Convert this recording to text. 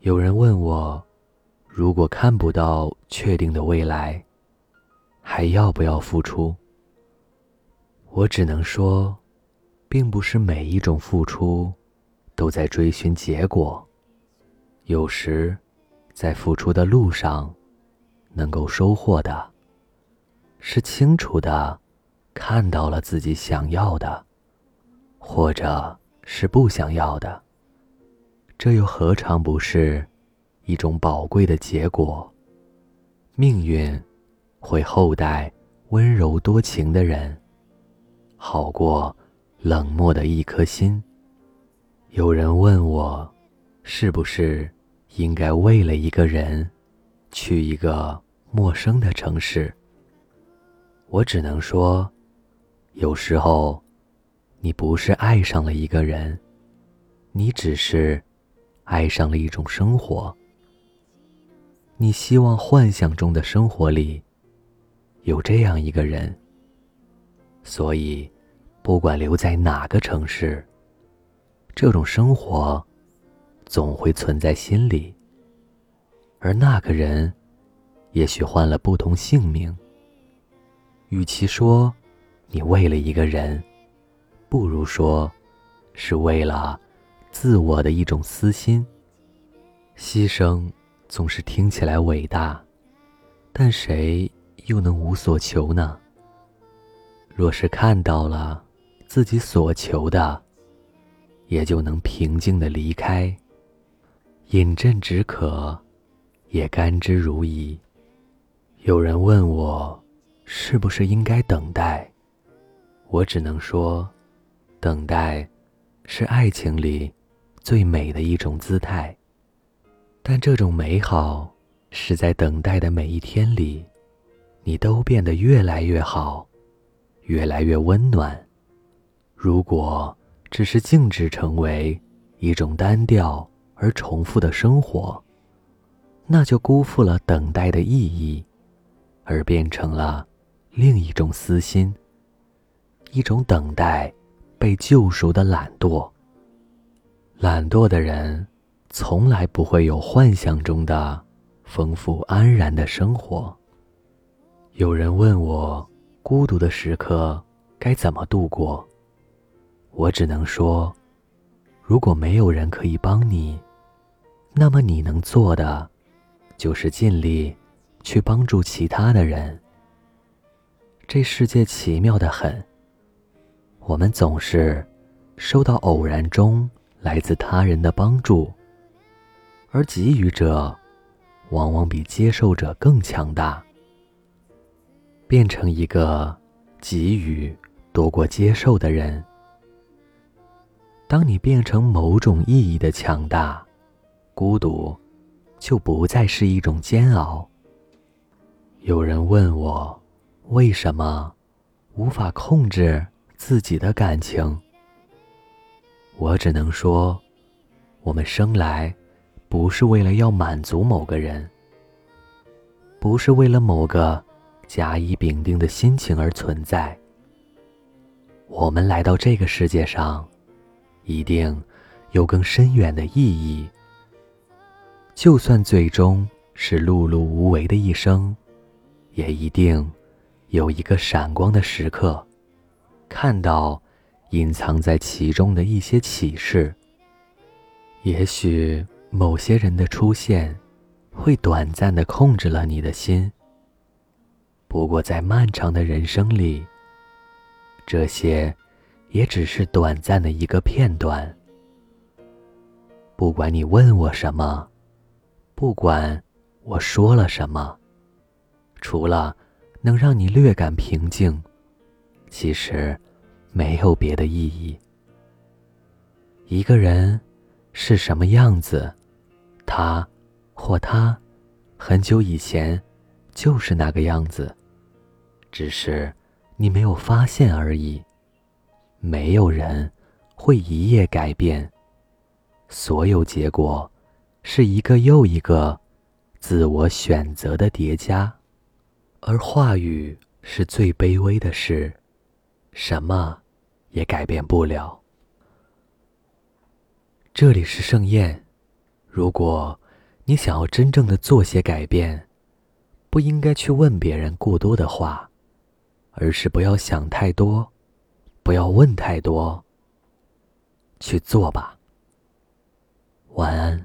有人问我，如果看不到确定的未来，还要不要付出？我只能说，并不是每一种付出都在追寻结果。有时，在付出的路上，能够收获的，是清楚的看到了自己想要的，或者是不想要的。这又何尝不是一种宝贵的结果？命运会厚待温柔多情的人，好过冷漠的一颗心。有人问我，是不是应该为了一个人去一个陌生的城市？我只能说，有时候你不是爱上了一个人，你只是……爱上了一种生活，你希望幻想中的生活里有这样一个人，所以不管留在哪个城市，这种生活总会存在心里。而那个人也许换了不同姓名。与其说你为了一个人，不如说是为了。自我的一种私心。牺牲总是听起来伟大，但谁又能无所求呢？若是看到了自己所求的，也就能平静的离开。饮鸩止渴，也甘之如饴。有人问我，是不是应该等待？我只能说，等待，是爱情里。最美的一种姿态，但这种美好是在等待的每一天里，你都变得越来越好，越来越温暖。如果只是静止成为一种单调而重复的生活，那就辜负了等待的意义，而变成了另一种私心，一种等待被救赎的懒惰。懒惰的人，从来不会有幻想中的丰富安然的生活。有人问我，孤独的时刻该怎么度过？我只能说，如果没有人可以帮你，那么你能做的，就是尽力去帮助其他的人。这世界奇妙的很，我们总是受到偶然中。来自他人的帮助，而给予者往往比接受者更强大。变成一个给予多过接受的人。当你变成某种意义的强大，孤独就不再是一种煎熬。有人问我，为什么无法控制自己的感情？我只能说，我们生来不是为了要满足某个人，不是为了某个甲乙丙丁的心情而存在。我们来到这个世界上，一定有更深远的意义。就算最终是碌碌无为的一生，也一定有一个闪光的时刻，看到。隐藏在其中的一些启示。也许某些人的出现，会短暂的控制了你的心。不过在漫长的人生里，这些也只是短暂的一个片段。不管你问我什么，不管我说了什么，除了能让你略感平静，其实。没有别的意义。一个人是什么样子，他或他很久以前就是那个样子，只是你没有发现而已。没有人会一夜改变，所有结果是一个又一个自我选择的叠加，而话语是最卑微的事，什么？也改变不了。这里是盛宴，如果你想要真正的做些改变，不应该去问别人过多的话，而是不要想太多，不要问太多，去做吧。晚安。